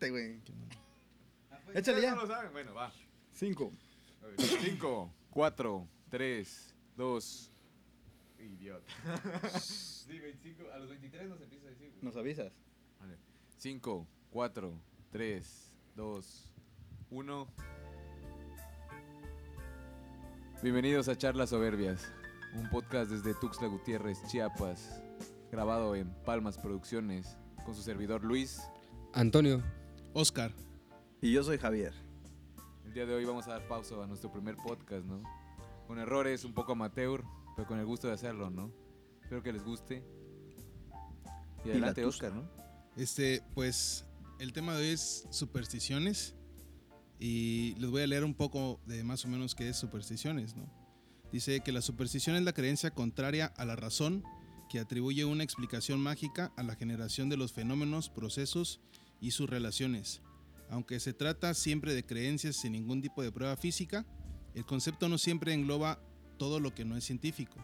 Te, güey. Pues Échale ya. No lo saben. Bueno, va. Cinco. 5, 4, 3, 2. Idiota. sí, 25. A los 23 nos empieza a decir. güey. ¿Nos avisas? 5, 4, 3, 2, 1. Bienvenidos a Charlas Soberbias, un podcast desde Tuxtla Gutiérrez, Chiapas, grabado en Palmas Producciones, con su servidor Luis. Antonio. Oscar. Y yo soy Javier. El día de hoy vamos a dar pausa a nuestro primer podcast, ¿no? Con errores, un poco amateur, pero con el gusto de hacerlo, ¿no? Espero que les guste. Y adelante, la Oscar, ¿no? Este, pues, el tema de hoy es supersticiones. Y les voy a leer un poco de más o menos qué es supersticiones, ¿no? Dice que la superstición es la creencia contraria a la razón que atribuye una explicación mágica a la generación de los fenómenos, procesos y sus relaciones. Aunque se trata siempre de creencias sin ningún tipo de prueba física, el concepto no siempre engloba todo lo que no es científico.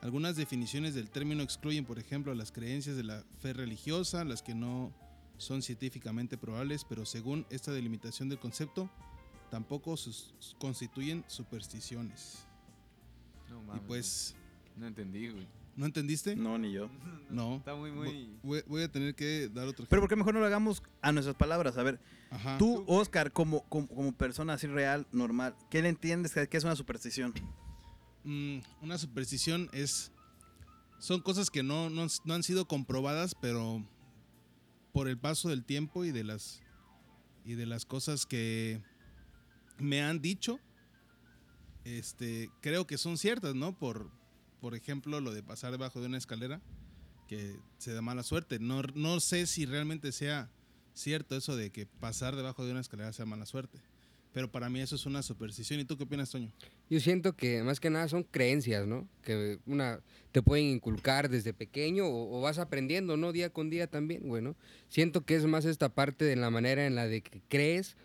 Algunas definiciones del término excluyen, por ejemplo, las creencias de la fe religiosa, las que no son científicamente probables, pero según esta delimitación del concepto, tampoco sus- constituyen supersticiones. No, Y mames, pues, güey. No entendí, güey. ¿No entendiste? No, ni yo. No. Está muy, muy... Voy, voy a tener que dar otro Pero ¿por qué mejor no lo hagamos a nuestras palabras? A ver, Ajá. tú, Oscar, como, como, como persona así real, normal, ¿qué le entiendes que que es una superstición? Mm, una superstición es. Son cosas que no, no, no han sido comprobadas, pero por el paso del tiempo y de las. y de las cosas que me han dicho. Este. Creo que son ciertas, ¿no? Por. Por ejemplo, lo de pasar debajo de una escalera. Que se da mala suerte. No, no sé si realmente sea cierto eso de que pasar debajo de una escalera sea mala suerte. Pero para mí eso es una superstición. ¿Y tú qué opinas, Toño? Yo siento que más que nada son creencias, ¿no? Que una te pueden inculcar desde pequeño o, vas aprendiendo, ¿no? Día con día también, güey, ¿no? Siento que es más esta parte de la manera en la de que crees,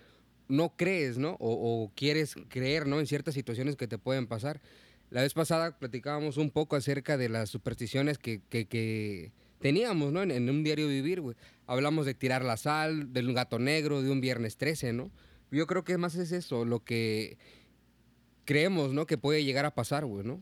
no crees, ¿no? O, o quieres creer, ¿no? En ciertas situaciones que te pueden pasar. La vez pasada platicábamos un poco acerca de las supersticiones que, que, que teníamos, ¿no? En, en un diario vivir, güey. Hablamos de tirar la sal, del gato negro, de un viernes 13, ¿no? Yo creo que más es eso, lo que creemos, ¿no? Que puede llegar a pasar, güey, ¿no?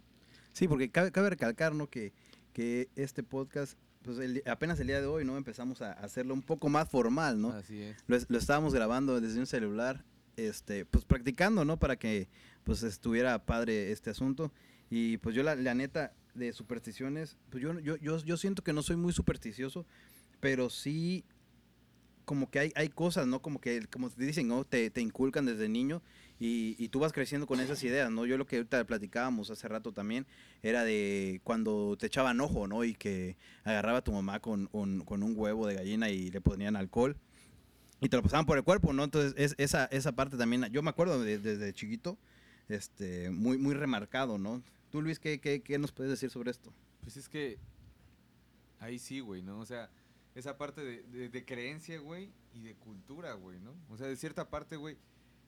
Sí, porque cabe, cabe recalcar, ¿no? Que, que este podcast, pues el- apenas el día de hoy, ¿no? Empezamos a hacerlo un poco más formal, ¿no? Así es. Lo, es- lo estábamos grabando desde un celular, este, pues practicando, ¿no? Para que pues estuviera padre este asunto. Y pues yo la, la neta de supersticiones, pues yo, yo, yo, siento que no soy muy supersticioso, pero sí como que hay, hay cosas, ¿no? Como que, como te dicen, ¿no? Te, te inculcan desde niño y, y tú vas creciendo con esas ideas, ¿no? Yo lo que ahorita platicábamos hace rato también era de cuando te echaban ojo, ¿no? Y que agarraba a tu mamá con, con un huevo de gallina y le ponían alcohol y te lo pasaban por el cuerpo, ¿no? Entonces, es, esa, esa parte también, yo me acuerdo de- desde chiquito, este, muy, muy remarcado, ¿no? Tú, Luis, ¿qué, qué, qué nos puedes decir sobre esto? Pues es que ahí sí, güey, ¿no? O sea, esa parte de, de- creencia, güey, y de cultura, güey, ¿no? O sea, de cierta parte, güey,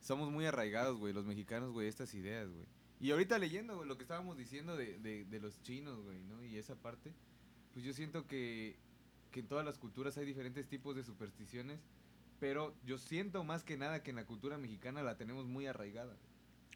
somos muy arraigados, güey, los mexicanos, güey, estas ideas, güey. Y ahorita leyendo, lo que estábamos diciendo de, de- de los chinos, güey, ¿no? Y esa parte, pues yo siento que, que en todas las culturas hay diferentes tipos de supersticiones, pero yo siento más que nada que en la cultura mexicana la tenemos muy arraigada.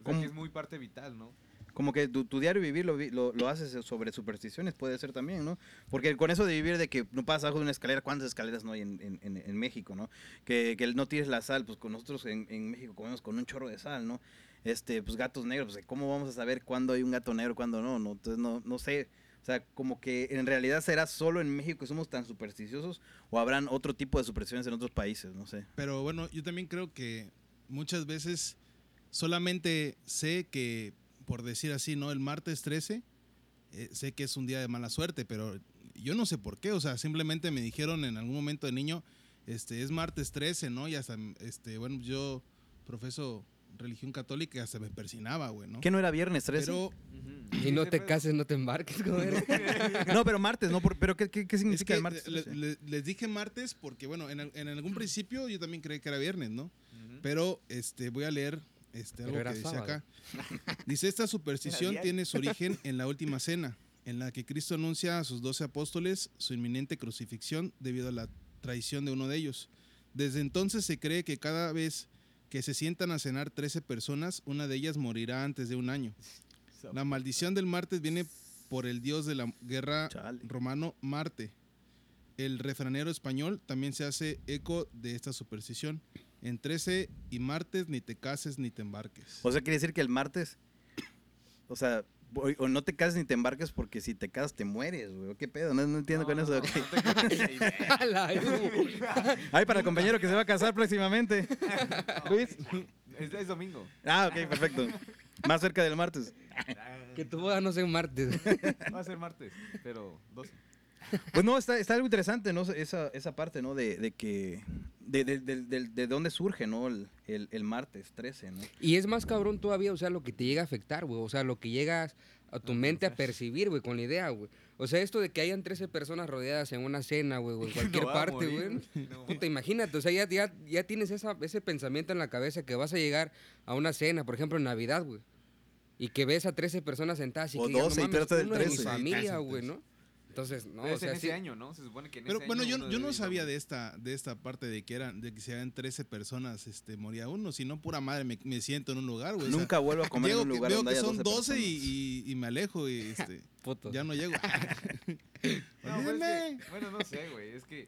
O que es muy parte vital, ¿no? Como que tu, tu diario vivir lo, lo, lo haces sobre supersticiones, puede ser también, ¿no? Porque con eso de vivir de que no pasas abajo de una escalera, ¿cuántas escaleras no hay en, en- en- en México, no? Que, que no tires la sal, pues con nosotros en, en México comemos con un chorro de sal, ¿no? Este, pues gatos negros, pues ¿cómo vamos a saber cuándo hay un gato negro, cuándo no? no? Entonces no, no sé, o sea, como que en realidad será solo en México que somos tan supersticiosos o habrán otro tipo de supersticiones en otros países, no sé. Pero bueno, yo también creo que muchas veces solamente sé que, por decir así, ¿no? El martes 13, eh, sé que es un día de mala suerte, pero yo no sé por qué. O sea, simplemente me dijeron en algún momento de niño, este, es martes 13, ¿no? Y hasta, este, bueno, yo profeso religión católica hasta me persinaba, güey, ¿no? ¿Qué no era viernes 13? Pero Y no te cases, no te embarques. No, pero martes, ¿no? Por- pero ¿qué, qué, qué es significa que el martes le- 13? le- les dije martes porque, bueno, en, al- en algún principio yo también creí que era viernes, ¿no? Pero este, voy a leer este, algo que dice sábado. acá. Dice, esta superstición tiene su origen en la última cena, en la que Cristo anuncia a sus doce apóstoles su inminente crucifixión debido a la traición de uno de ellos. Desde entonces se cree que cada vez que se sientan a cenar 13 personas, una de ellas morirá antes de un año. La maldición del martes viene por el dios de la guerra Chale. romano Marte. El refranero español también se hace eco de esta superstición. En 13 y martes ni te cases ni te embarques. O sea, quiere decir que el martes, o sea, o, o no te cases ni te embarques porque si te casas te mueres, güey. ¿Qué pedo? No, no entiendo con eso. No, ok. no Ay, para el compañero que se va a casar próximamente. Luis. Es, es domingo. Ah, ok, perfecto. Más cerca del martes. que tu boda no sea un martes. Va a ser martes, pero 12. Pues no, está, está algo interesante, ¿no? Esa, esa parte, ¿no? De, de que. De, de, de, de- de dónde surge, ¿no? El, el, el martes 13, ¿no? Y es más cabrón todavía, o sea, lo que te llega a afectar, güey. O sea, lo que llegas a tu mente a percibir, güey, con la idea, güey. O sea, esto de que hayan 13 personas rodeadas en una cena, güey, o en cualquier No parte, güey. no. Puta, imagínate, o sea, ya, ya, ya tienes esa, ese pensamiento en la cabeza que vas a llegar a una cena, por ejemplo, en Navidad, güey. Y que ves a 13 personas sentadas y O que digas, 12 y no mames, trata del uno de mi 13. familia, güey. ¿no? Entonces, no, Pero o es en sea, ese sí- año, ¿no? Se supone que en Pero ese bueno, año yo, yo no sabía ir de esta, de esta parte de que eran, de que si eran 13 personas, este, moría uno, si no pura madre me, me siento en un lugar, güey. o sea, Nunca vuelvo a comer en un que- lugar veo donde que haya son 12, 12 y, y- y me alejo y este, puto. ya no llego. No, pues es que- bueno, no sé, güey. Es que.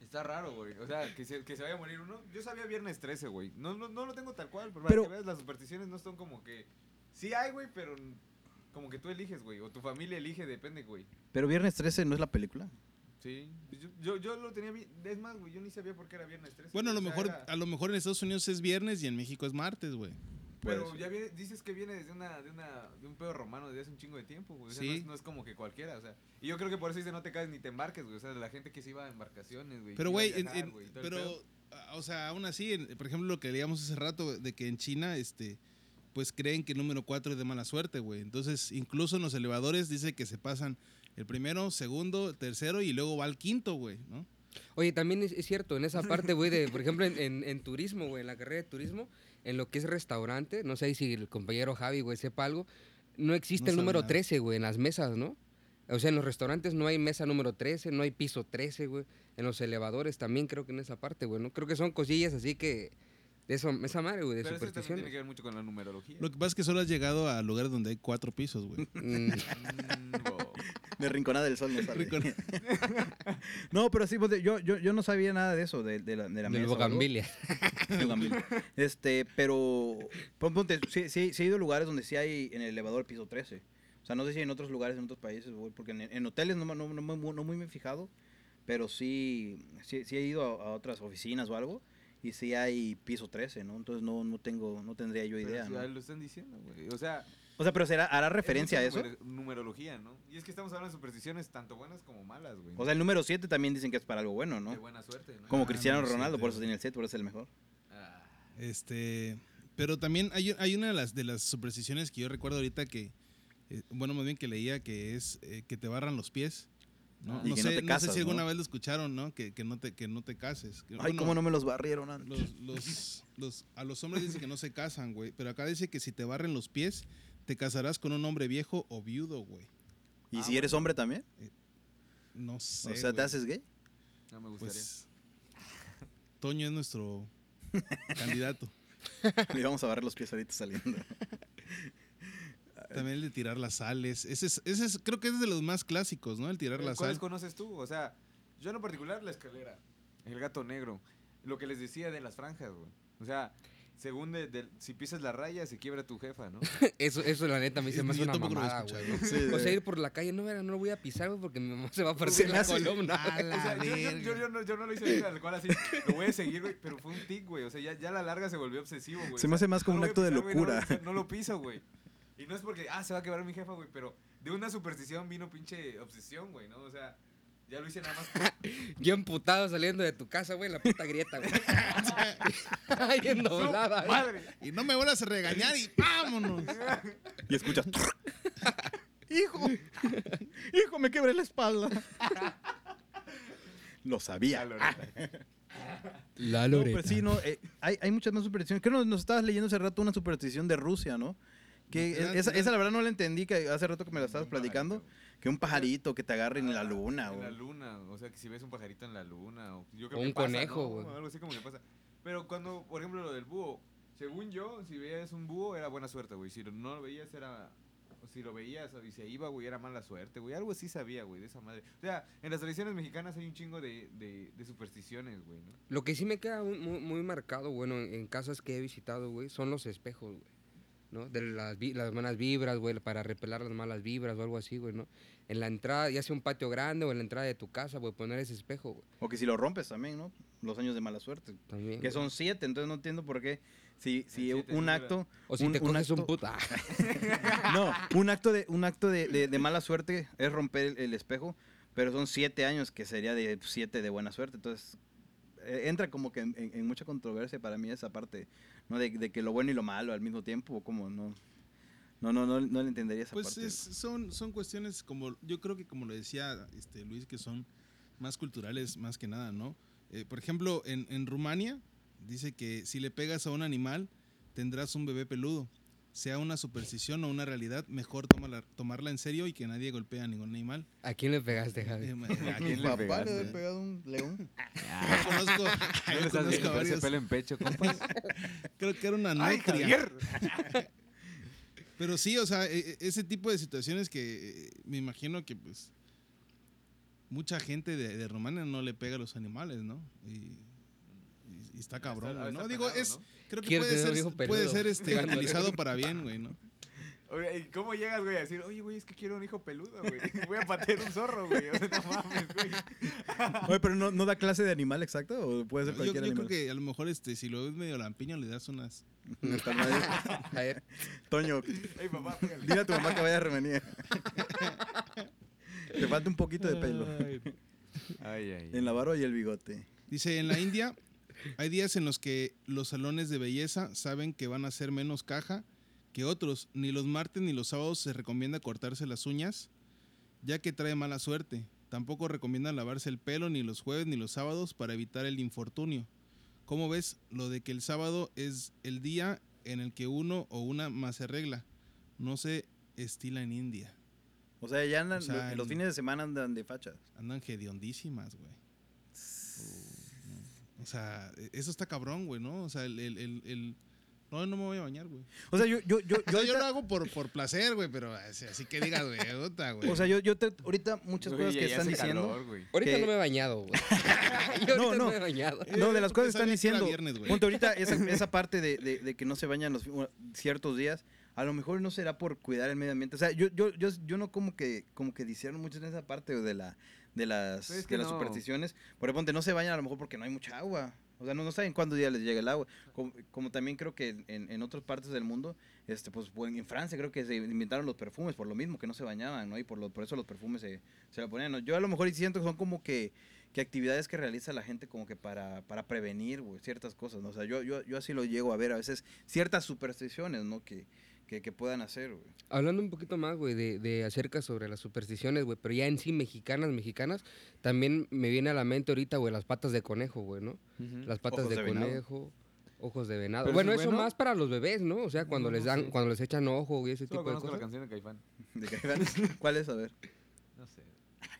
Está raro, güey. O sea, que se, que se vaya a morir uno. Yo sabía viernes 13, güey. No, no, no lo tengo tal cual, pero, Pero- para que veas, las supersticiones no son como que. Sí hay, güey, pero como que tú eliges, güey. O tu familia elige, depende, güey. Pero Viernes 13 no es la película. Sí. Yo, yo, yo lo tenía bien. Es más, güey, yo ni sabía por qué era viernes 13. Bueno, a lo o sea, mejor, era- a lo mejor en Estados Unidos es viernes y en México es martes, güey. Pero Pues, ya viene, dices que viene desde una, de una, de un pedo romano desde hace un chingo de tiempo, güey. O sea, no, Sí. es, no es como que cualquiera, o sea. Y yo creo que por eso dice no te caes ni te embarques, güey. O sea, de la gente que se iba a embarcaciones, güey. Pero, güey, pero, ah, o sea, aún así, en- por ejemplo, lo que leíamos hace rato, de que en China, este, pues creen que el número 4 es de mala suerte, güey. Entonces, incluso en los elevadores dice que se pasan el primero, segundo, tercero y luego va al quinto, güey, ¿no? Oye, también es, es cierto, en esa parte, güey, de, por ejemplo, en, en- en turismo, güey, en la carrera de turismo, en lo que es restaurante, no sé si el compañero Javi, güey, sepa algo, no existe No el número nada. 13, güey, en las mesas, ¿no? O sea, en los restaurantes no hay mesa número 13, no hay piso 13, güey. En los elevadores también creo que en esa parte, güey, ¿no? Creo que son cosillas así que... Eso, esa madre, güey, de Pero eso también tiene que ver mucho con la numerología. Lo que pasa es que solo has llegado a lugares donde hay cuatro pisos, güey. Mm, Mm, wow. De Rinconada del Sol no sale. No, pero sí, pues, yo, yo, yo no sabía nada de eso, de, de la, de la del mesa o algo. Bogambilia. Bugambilia. Este, pero pon- ponte, sí, sí, sí he ido a lugares donde sí hay en el elevador piso 13. O sea, no sé si en otros lugares, en otros países, güey, porque en, en hoteles no, me- no, no, me- no muy me he fijado, pero sí, sí, sí he ido a, a otras oficinas o algo y sí hay piso 13, ¿no? Entonces no, no tengo, no tendría yo Pero idea, si ¿no? lo están diciendo, güey. O sea, O sea, pero será, hará es referencia a eso. numer- numerología, ¿no? Y es que estamos hablando de supersticiones tanto buenas como malas, güey. O sea, el número 7 también dicen que es para algo bueno, de ¿no? buena suerte, ¿no? Como Ah, Cristiano Ronaldo, siete, por eso tiene el 7, por eso es el mejor. Ah, Este, pero también hay, hay una de las, de las supersticiones que yo recuerdo ahorita que, eh, bueno, más bien que leía que es eh, que te barran los pies. ¿No? Y No que sé, no te no sé si alguna vez lo escucharon, ¿no? Que, que no, te, que no te cases. Ay, bueno, cómo no me los barrieron antes. los, los, los- a los hombres dicen que no se casan, güey. Pero acá dice que si te barren los pies, te casarás con un hombre viejo o viudo, güey. ¿Y Ah, si eres hombre también? No sé. o sea, ¿te haces gay? no me gustaría. Pues. Toño es nuestro candidato. Le vamos a barrer los pies ahorita saliendo. También el de tirar las sales. Ese es, ese es, creo que es de los más clásicos, ¿no? El tirar Pero la ¿Cuáles sal. conoces tú? O sea, yo en lo particular la escalera, el gato negro, lo que les decía de las franjas, güey. O sea, según de, de- si pisas la raya se quiebra tu jefa, ¿no? Eso, eso la neta a mí se me hace una mamada, güey. Sí, O sea, ir por la calle, no, no lo voy a pisar, güey, porque mi mamá se va a me la columna. A la O sea, yo, no, yo no lo hice tal cual así, lo voy a seguir, güey, pero fue un tic, güey. O sea, ya, ya a la larga se volvió obsesivo, güey. Se me hace más como no un acto de pisar, locura. sea, no lo piso, güey. Y no es porque, ah, se va a quebrar mi jefa, güey, pero de una superstición vino pinche obsesión, güey, ¿no? O sea, ya lo hice nada más. por- Yo emputado saliendo de tu casa, güey, en la puta grieta, güey. En doblada, güey. ¡Madre! Y no me vuelvas a regañar y vámonos. Y escuchas. ¡Hijo! ¡Hijo, me quebré la espalda! Lo sabía. Loreta. La No, pero sí, no, eh, hay, hay muchas más supersticiones. Creo que nos, nos estabas leyendo hace rato una superstición de Rusia, ¿no? Que esa, esa la verdad no la entendí, que hace rato que me la estabas platicando, pajarito. que un pajarito que te agarre en la Ah, luna. En o- la luna, o sea, que si ves un pajarito en la luna, o, yo creo O que un pasa, conejo, ¿no? güey. Algo así como que pasa. Pero cuando, por ejemplo, lo del búho, según yo, si veías un búho era buena suerte, güey. Si no lo veías era... o Si lo veías y se iba, güey, era mala suerte, güey. Algo así sabía, güey, de esa madre. O sea, en las tradiciones mexicanas hay un chingo de, de, de supersticiones, güey, ¿no? Lo que sí me queda muy, muy- marcado, bueno, en, en casas que he visitado, güey, son los espejos, güey. ¿No? De las, las malas vibras, güey, para repelar las malas vibras o algo así, güey, ¿no? En la entrada, ya sea un patio grande o en la entrada de tu casa, güey, poner ese espejo, güey. O que si lo rompes también, ¿no? Los años de mala suerte. También. Que güey. son siete, entonces no entiendo por qué. Si, si siete un dura. acto. O si un- te un coges un acto- puto. Ah, No, un acto de, un acto de, de- de mala suerte es romper el, el espejo, pero son siete años que sería de siete de buena suerte. Entonces, entra como que en, en- en mucha controversia para mí esa parte, ¿no? De, de que lo bueno y lo malo al mismo tiempo, o como no. No, no, no, no le entendería esa Pues parte. es- son, son cuestiones como, yo creo que como lo decía este, Luis, que son más culturales más que nada, ¿no? Eh, por ejemplo, en, en Rumania dice que si le pegas a un animal, tendrás un bebé peludo. Sea una superstición o una realidad, mejor tómala- tomarla en serio y que nadie golpee a ningún animal. ¿A quién le pegaste, Javi? Eh, ¿A Mi quién le papá pegaste? le había pegado un león. yo conozco, ¿No yo le estás conozco a varios. pelo en pecho, compas? Creo que era una ¡Ay, nutria. Pero sí, o sea, e- e- ese tipo de situaciones que eh, me imagino que pues mucha gente de, de Rumania no le pega a los animales, ¿no? Y, y- y está cabrón, Está- ¿no? Digo, es, ¿no? Creo que puede ser, hijo puede ser este, Ándale. utilizado para bien, güey, ¿no? Oye, ¿y cómo llegas, güey, a decir, oye, güey, es que quiero un hijo peludo, güey? Voy a patear un zorro, güey. O sea, no mames, güey. Oye, pero no, no da clase de animal exacto, o puede ser Yo, cualquier yo creo animal. que a lo mejor este, si lo ves medio lampiño, le das unas... Toño, Ey, papá, dile a tu mamá que vaya a revenir. Te falta un poquito de pelo. Ay, ay. En la barba y el bigote. Dice, en la India hay días en los que los salones de belleza saben que van a ser menos caja que otros. Ni los martes ni los sábados se recomienda cortarse las uñas, ya que trae mala suerte. Tampoco recomiendan lavarse el pelo ni los jueves ni los sábados para evitar el infortunio. ¿Cómo ves lo de que el sábado es el día en el que uno o una más se arregla? No se estila en India. O sea, ya andan, O sea, lo- los fines de semana andan de fachas. Andan hediondísimas, güey. O sea, e- eso está cabrón, güey, ¿no? O sea, el, el, el, el- No, no me voy a bañar, güey. O sea, yo, yo, yo, yo, yo lo hago por, por placer, güey, pero así, así que digas, güey, güey. o sea, yo, yo te, ahorita muchas Güey, cosas que ya están diciendo. calor, güey. ahorita Que- no me he bañado, güey. Yo No, ahorita no, no. me he bañado. No, de las cosas que están diciendo. viernes, güey. ponte ahorita esa, esa parte de, de- de que no se bañan los ciertos días. A lo mejor no será por cuidar el medio ambiente. O sea, yo, yo, yo, yo no como que, como que dijeron mucho en esa parte de la, de las, Pero es que de las no. supersticiones. Por ejemplo, no se bañan a lo mejor porque no hay mucha agua. O sea, no, no saben cuándo día les llega el agua. Como, como también creo que en, en otras partes del mundo, este, pues bueno, en Francia creo que se inventaron los perfumes por lo mismo, que no se bañaban, ¿no? Y por, lo, por eso los perfumes se, se lo ponían. ¿no? Yo a lo mejor siento que son como que, que actividades que realiza la gente como que para, para prevenir güey, ciertas cosas, ¿no? O sea, yo, yo, yo así lo llego a ver a veces, ciertas supersticiones, ¿no? Que, que, que puedan hacer, güey. Hablando un poquito más, güey, de, de acerca sobre las supersticiones, güey, pero ya en sí mexicanas, mexicanas, también me viene a la mente ahorita, güey, las patas de conejo, güey, ¿no? Las patas Ojos de, conejo, ojos de venado. ¿Pero Bueno, eso es eso bueno? más para los bebés, ¿no? O sea, cuando No, les dan, cuando les echan ojo y ese Solo tipo de conozco la cosas. canción de Caifán. De Caifán. ¿Cuál es? A ver.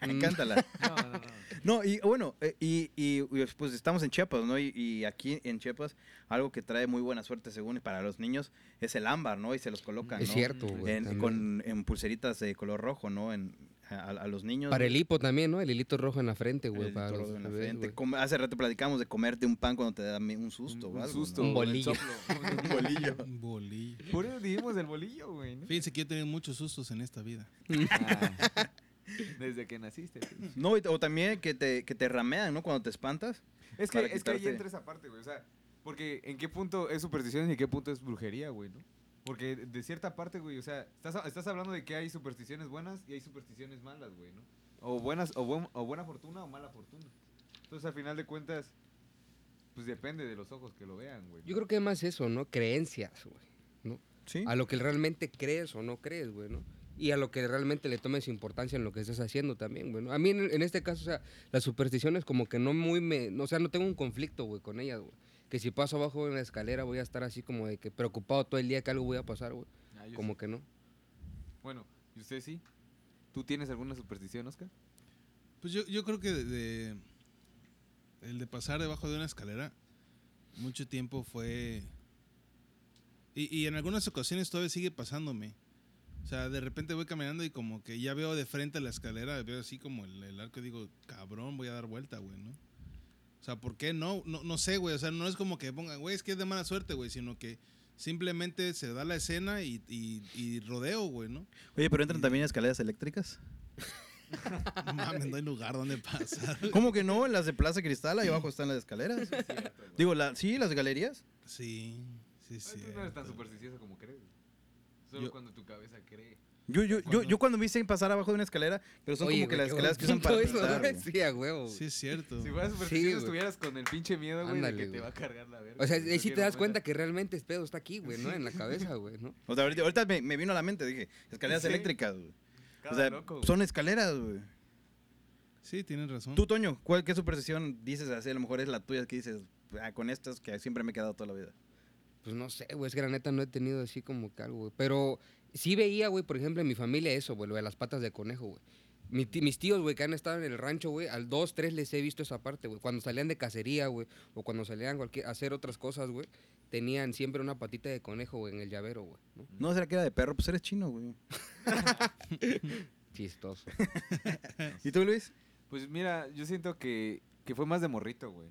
Mm. Cántala. No, no, no. No, y bueno, eh, y, y, y, pues estamos en Chiapas, ¿no? Y, y aquí en Chiapas, algo que trae muy buena suerte, según, para los niños, es el ámbar, ¿no? Y se los colocan, Es ¿no? cierto, güey. En, con, en pulseritas de color rojo, ¿no? En, a, a los niños. Para el hipo también, ¿no? El hilito rojo en la frente, el güey, para los en la bebés, frente. Come- hace rato platicamos de comerte un pan cuando te da un susto Un, o algo, susto. ¿no? Un el bolillo. Un bolillo. Un bolillo. Por eso dijimos del bolillo, güey. ¿no? Fíjense que yo he tenido muchos sustos en esta vida. Ah. Desde que naciste. pues. No, y- o también que te, que te ramean, ¿no? Cuando te espantas. Es que, es que ahí entra esa parte, güey. O sea, porque en qué punto es superstición y en qué punto es brujería, güey, ¿no? Porque de cierta parte, güey, o sea, estás, estás hablando de que hay supersticiones buenas y hay supersticiones malas, güey, ¿no? O buenas, o, buen- o buena fortuna o mala fortuna. Entonces, al final de cuentas, pues depende de los ojos que lo vean, güey. ¿no? Yo creo que es más eso, ¿no? Creencias, güey. ¿no? Sí. A lo que realmente crees o no crees, güey, ¿no? Y a lo que realmente le tomes importancia en lo que estás haciendo también, güey. ¿no? A mí en, en este caso, o sea, las supersticiones como que no muy me... o sea, no tengo un conflicto, güey, con ellas, güey. Que si paso abajo en la escalera voy a estar así como de que preocupado todo el día que algo voy a pasar, güey. Ah, como sí. que no. Bueno, ¿y usted sí? ¿Tú tienes alguna superstición, Oscar? Pues yo, yo creo que de, de- el de pasar debajo de una escalera mucho tiempo fue... Y, y en algunas ocasiones todavía sigue pasándome. O sea, de repente voy caminando y como que ya veo de frente la escalera, veo así como el, el arco y digo, cabrón, voy a dar vuelta, güey, ¿no? O sea, ¿por qué no? No, no sé, güey. O sea, no es como que pongan, güey, es que es de mala suerte, güey, sino que simplemente se da la escena y, y- y rodeo, güey, ¿no? Oye, pero entran también escaleras eléctricas. No mames, no hay lugar donde pasar. ¿Cómo que no? En las de Plaza Cristal, ahí abajo están las escaleras. Digo, la, sí, las galerías. Sí, sí, sí. Tú no eres tan supersticioso como crees. Solo Yo- cuando tu cabeza cree. Yo, yo, yo, cuando viste pasar abajo de una escalera, pero son Oye, como que las escaleras que usan para punto eso. Sí, a huevo. Sí, es cierto. Si fueras estuvieras con el pinche miedo, güey, de que te va a cargar la verga. O sea, ahí sí te das cuenta que realmente el pedo está aquí, güey, ¿no? En la cabeza, güey, ¿no? O sea, ahorita, ahorita me, me vino a la mente, dije, escaleras Sí. eléctricas, güey. O sea, loco, güey. son escaleras, güey. Sí, tienes razón. Tú, Toño, ¿cuál, ¿qué superstición dices así? A lo mejor es la tuya que dices, ah, con estas que siempre me he quedado toda la vida. Pues no sé, güey, es que la neta no he tenido así como que algo, güey. Pero sí veía, güey, por ejemplo, en mi familia eso, güey, lo de las patas de conejo, güey. Mi mis tíos, güey, que han estado en el rancho, güey, al dos, tres les he visto esa parte, güey. Cuando salían de cacería, güey, o cuando salían cualquier, a hacer otras cosas, güey, tenían siempre una patita de conejo, güey, en el llavero, güey, ¿no? No, será que era de perro, pues eres chino, güey. Chistoso. ¿Y tú, Luis? Pues mira, yo siento que, que fue más de morrito, güey.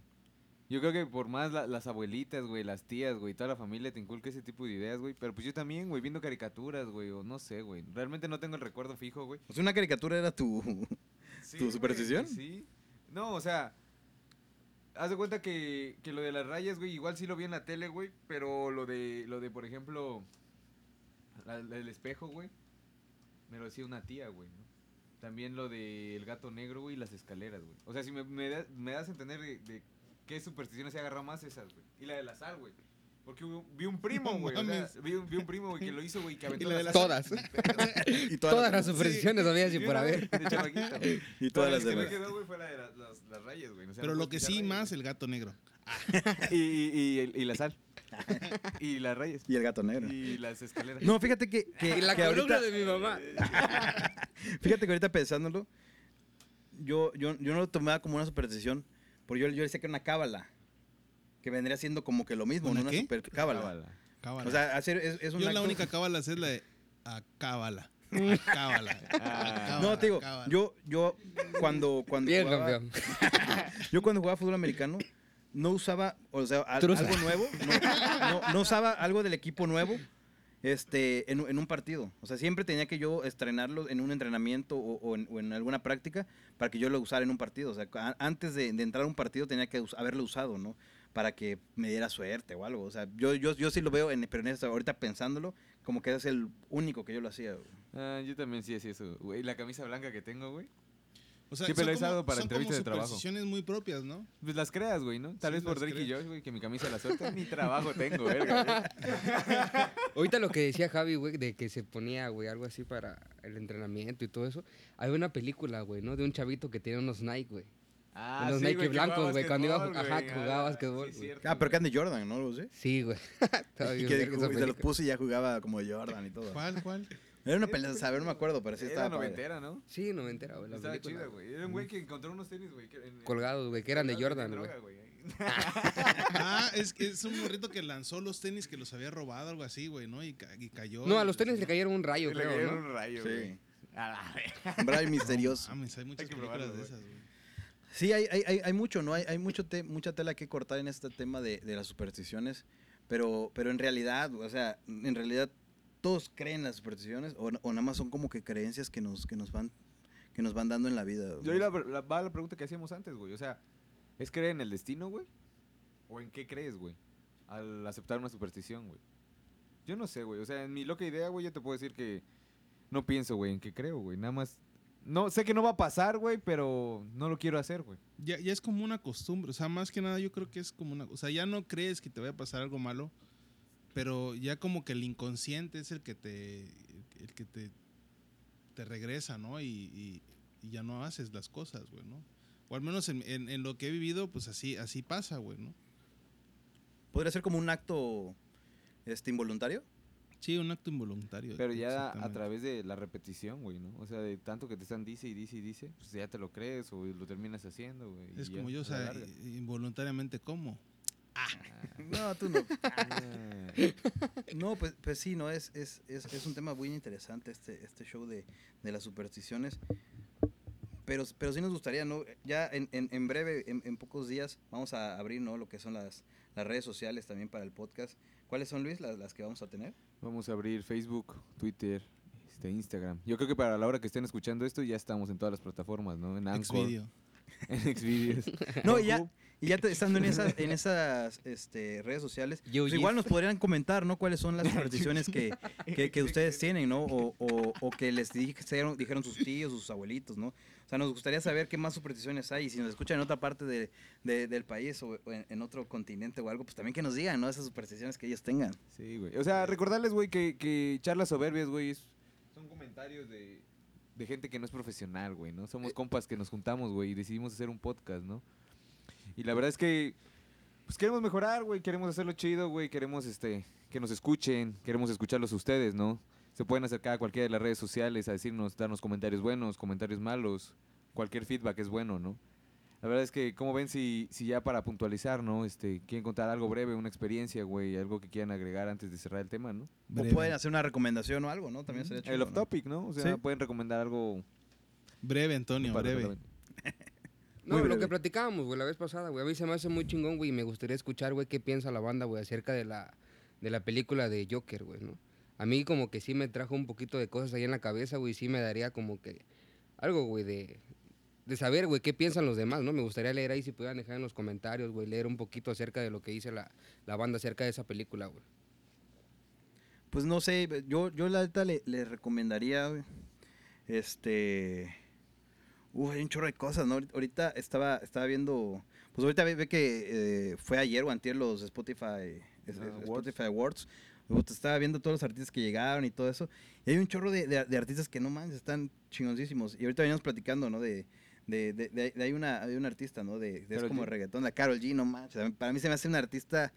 Yo creo que por más la- las abuelitas, güey, las tías, güey, toda la familia te inculca ese tipo de ideas, güey. Pero pues yo también, güey, viendo caricaturas, güey, o no sé, güey. Realmente no tengo el recuerdo fijo, güey. O sea, una caricatura era tu... Sí, ¿Tu superstición? Sí. No, o sea, haz de cuenta que, que lo de las rayas, güey, igual sí lo vi en la tele, güey, pero lo de, lo de por ejemplo, la- la- el espejo, güey, me lo decía una tía, güey, ¿no? También lo del gato negro, güey, y las escaleras, güey. O sea, si me, me, da- me das a entender de, de qué supersticiones se agarró más esas, güey. Y la de la sal, güey. Porque vi un primo, No güey. o sea, mames. vi, un- vi un primo, güey, que lo hizo, güey, que aventó la de la la sal. Todas. y Todas las supersticiones había así Sí, por no, haber. De chamaquito, güey. Y todas Pero las la que me quedó, güey, fue la de las, las- las rayas, güey. O sea, Pero lo que sí rayas, más, el gato negro. Y, y, y, y la sal. y las rayas. Y el gato negro. Y las escaleras. No, fíjate que, que, Y la que columna ahorita, de mi mamá. fíjate que ahorita pensándolo, yo, yo, yo no lo tomaba como una superstición, porque yo, yo decía que era una cábala, que vendría siendo como que lo mismo, ¿Una ¿no? una super cábala. Cábala. Cábala. O sea, hacer es, es un Yo la única cábala es la de. Cábala. Ah. No, te digo, Cábala. yo, yo cuando, cuando Bien, jugaba, campeón. yo cuando jugaba fútbol americano, no usaba, o sea, al- algo nuevo, no, no- no usaba algo del equipo nuevo este, en, un- partido. O sea, siempre tenía que yo estrenarlo en un entrenamiento o, en, alguna práctica para que yo lo usara en un partido. O sea, antes de, entrar a un partido tenía que haberlo usado, ¿no? Para que me diera suerte o algo. O sea, yo, yo, yo sí lo veo, en, pero en ahorita pensándolo, como que es el único que yo lo hacía. Ah, yo también sí hacía eso, güey. La camisa blanca que tengo, güey. O sea, Siempre son lo he usado para son entrevistas como de trabajo. supersticiones muy propias, ¿no? Pues las creas, güey, ¿no? Tal Sí, vez por Drake y. Josh, güey, que mi camisa la suelta. Ni trabajo tengo, verga. güey. Ahorita lo que decía Javi, güey, de que se ponía, güey, algo así para el entrenamiento y todo eso. Hay una película, güey, ¿no? De un chavito que tiene unos Nike, güey. Ah, Los sí, Nike blancos, güey, cuando iba a ajá, jugaba Ah, basquetbol, sí, cierto, Ah, pero que ande Jordan, ¿no? Lo sé. Sí, güey. Estaba Y bien que se los puse y ya jugaba como Jordan y todo. ¿Cuál, cuál? Era una pelea, a ver, no me acuerdo, pero sí Era estaba padre. noventera, ¿no? Sí, no me entera, güey, Estaba película. chida, güey. Era un güey que encontró unos tenis, güey. Colgados, güey, que eran de Jordan, güey. Ah, es que es un morrito que lanzó los tenis que los había robado, algo así, güey, ¿no? Y, ca- y cayó. No, a los tenis le cayeron un rayo, le creo, cayeron ¿no? un rayo, Sí. güey. A la verga. Brian misterioso. Mames, hay muchas Hay que películas probarlo, de esas, güey. Sí, hay, hay, hay, hay mucho, ¿no? Hay, hay mucho te- mucha tela que cortar en este tema de, de las supersticiones, pero, pero en realidad, o sea, en realidad todos creen las supersticiones o, o nada más son como que creencias que nos, que nos van que nos van dando en la vida. Yo ahí la, la, va la pregunta que hacíamos antes, güey. O sea, ¿es creer en el destino, güey? ¿O en qué crees, güey? Al aceptar una superstición, güey. Yo no sé, güey. O sea, en mi loca idea, güey, yo te puedo decir que no pienso, güey, en qué creo, güey. Nada más. No, sé que no va a pasar, güey, pero no lo quiero hacer, güey. Ya, ya es como una costumbre, o sea, más que nada yo creo que es como una... O sea, ya no crees que te vaya a pasar algo malo, pero ya como que el inconsciente es el que te... El que te, te regresa, ¿no? Y, y- y ya no haces las cosas, güey, ¿no? O al menos en, en- en lo que he vivido, pues así, así pasa, güey, ¿no? ¿Podría ser como un acto este, involuntario? Sí, un acto involuntario. Pero ya a través de la repetición, güey, ¿no? O sea, de tanto que te están dice y dice y dice, pues ya te lo crees o lo terminas haciendo, güey. Es ya, como yo, o sea, larga. involuntariamente como. No, tú no. Ah, No, pues, pues sí, no, es, es, es, es un tema muy interesante este, este show de, de las supersticiones. Pero, pero sí nos gustaría, ¿no? Ya en, en, en breve, en, en pocos días, vamos a abrir, ¿no? Lo que son las, las redes sociales también para el podcast. ¿Cuáles son, Luis, las, las que vamos a tener? Vamos a abrir Facebook, Twitter, este, Instagram. Yo creo que para la hora que estén escuchando esto ya estamos en todas las plataformas, ¿no? En Anchor, Xvideo. en Xvideos. No, ya, y ya te- estando en esas, en esas este, redes sociales, Yo, pues igual nos podrían comentar, ¿no? Cuáles son las supersticiones que, que, que ustedes tienen, ¿no? O, o, o que les dijeron, dijeron sus tíos, sus abuelitos, ¿no? O sea, nos gustaría saber qué más supersticiones hay. Y si nos escuchan en otra parte de, de- del país o, en, en otro continente o algo, pues también que nos digan, ¿no? Esas supersticiones que ellos tengan. Sí, güey. O sea, recordarles, güey, que, que charlas soberbias, güey, son comentarios de, de gente que no es profesional, güey, ¿no? Somos compas que nos juntamos, güey, y decidimos hacer un podcast, ¿no? Y la verdad es que, pues queremos mejorar, güey, queremos hacerlo chido, güey, queremos, este, que nos escuchen, queremos escucharlos a ustedes, ¿no? Se pueden acercar a cualquiera de las redes sociales a decirnos, darnos comentarios buenos, comentarios malos, cualquier feedback es bueno, ¿no? La verdad es que, ¿cómo ven si, si ya para puntualizar, ¿no? Este, quieren contar algo breve, una experiencia, güey, algo que quieran agregar antes de cerrar el tema, ¿no? O pueden hacer una recomendación o algo, ¿no? También sería chido. El off ¿no? topic, ¿no? O sea, Sí. pueden recomendar algo. Breve, Antonio, para- breve. No, Muy lo breve. que platicábamos, güey, la vez pasada, güey. A mí se me hace muy chingón, güey, y me gustaría escuchar, güey, qué piensa la banda, güey, acerca de la, de la película de Joker, güey, ¿no? A mí como que sí me trajo un poquito de cosas ahí en la cabeza, güey, sí me daría como que algo, güey, de, de saber, güey, qué piensan los demás, ¿no? Me gustaría leer ahí, si pudieran dejar en los comentarios, güey, leer un poquito acerca de lo que dice la, la banda acerca de esa película, güey. Pues no sé, yo, yo la neta le, le recomendaría, güey, este... Uf, hay un chorro de cosas, ¿no? Ahorita- estaba, estaba viendo, pues ahorita ve, ve que eh, fue ayer o antier los Spotify, es-. Spotify Awards. Estaba viendo todos los artistas que llegaron y todo eso. Y hay un chorro de, de- de artistas que no manches, están chingoncísimos. Y ahorita veníamos platicando, ¿no? De, de, de, de- hay, una, hay una artista, ¿no? De, es como G. reggaetón, la Carol G, no manches. Para mí se me hace una artista,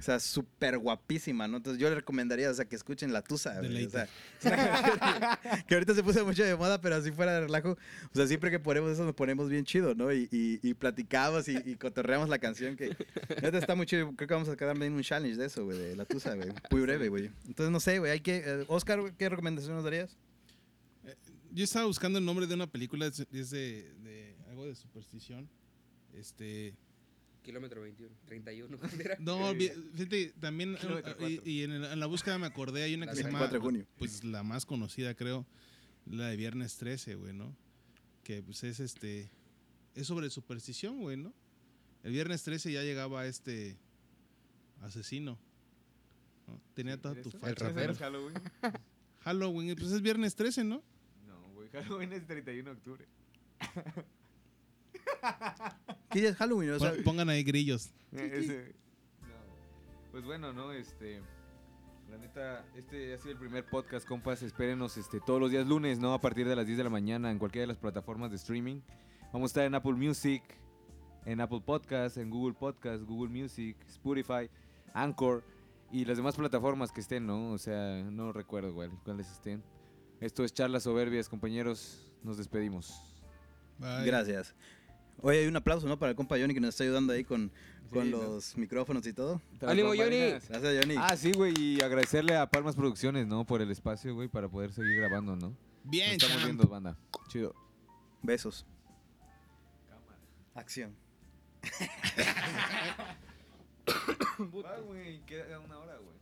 o sea, súper guapísima, ¿no? Entonces yo le recomendaría, o sea, que escuchen La Tusa, güey, o sea, que ahorita se puso mucho de moda, pero así fuera de relajo. O sea, siempre que ponemos eso nos ponemos bien chido, ¿no? Y, y, y platicamos y, y cotorreamos la canción que... Neta está muy chido. Creo que vamos a quedar también un challenge de eso, güey, de La Tusa, güey. Muy breve, güey. Entonces, no sé, güey, hay que... eh, Oscar, ¿qué recomendación nos darías? Yo estaba buscando el nombre de una película, es de, de algo de superstición. Este. Kilómetro 21, 31. ¿cuál era? No, fíjate, también. Kilómetro y y en, el- en la búsqueda me acordé, hay una La que se llama. 24 de junio. Pues la más conocida, creo. La de Viernes 13, güey, ¿no? Que pues es este. Es sobre superstición, güey, ¿no? El viernes 13 ya llegaba este asesino. ¿no? Tenía toda tu facha. El rapero. ¿Es Halloween? Halloween, pues es viernes 13, ¿no? No, güey, Halloween es 31 de octubre. ¿Qué día es Halloween? O sea, Pon- Pongan ahí grillos. Ese- no. Pues bueno, ¿no? Este. La neta, este ha sido el primer podcast, compas. Espérenos este, todos los días lunes, ¿no? A partir de las 10 de la mañana en cualquiera de las plataformas de streaming. Vamos a estar en Apple Music, en Apple Podcast, en Google Podcast, Google Music, Spotify, Anchor y las demás plataformas que estén, ¿no? O sea, no recuerdo güey, cuáles estén. Esto es Charlas Soberbias, compañeros. Nos despedimos. Bye. gracias. Oye, hay un aplauso, ¿no? Para el compa Johnny que nos está ayudando ahí con, con Sí, ¿no? los micrófonos y todo. ¡Ánimo, Johnny! Gracias, Johnny. Ah, sí, güey, y agradecerle a Palmas Producciones, ¿no? Por el espacio, güey, para poder seguir grabando, ¿no? Nos Bien, estamos champ. viendo, banda. Chido. Besos. Acción. Va, güey, queda una hora, güey.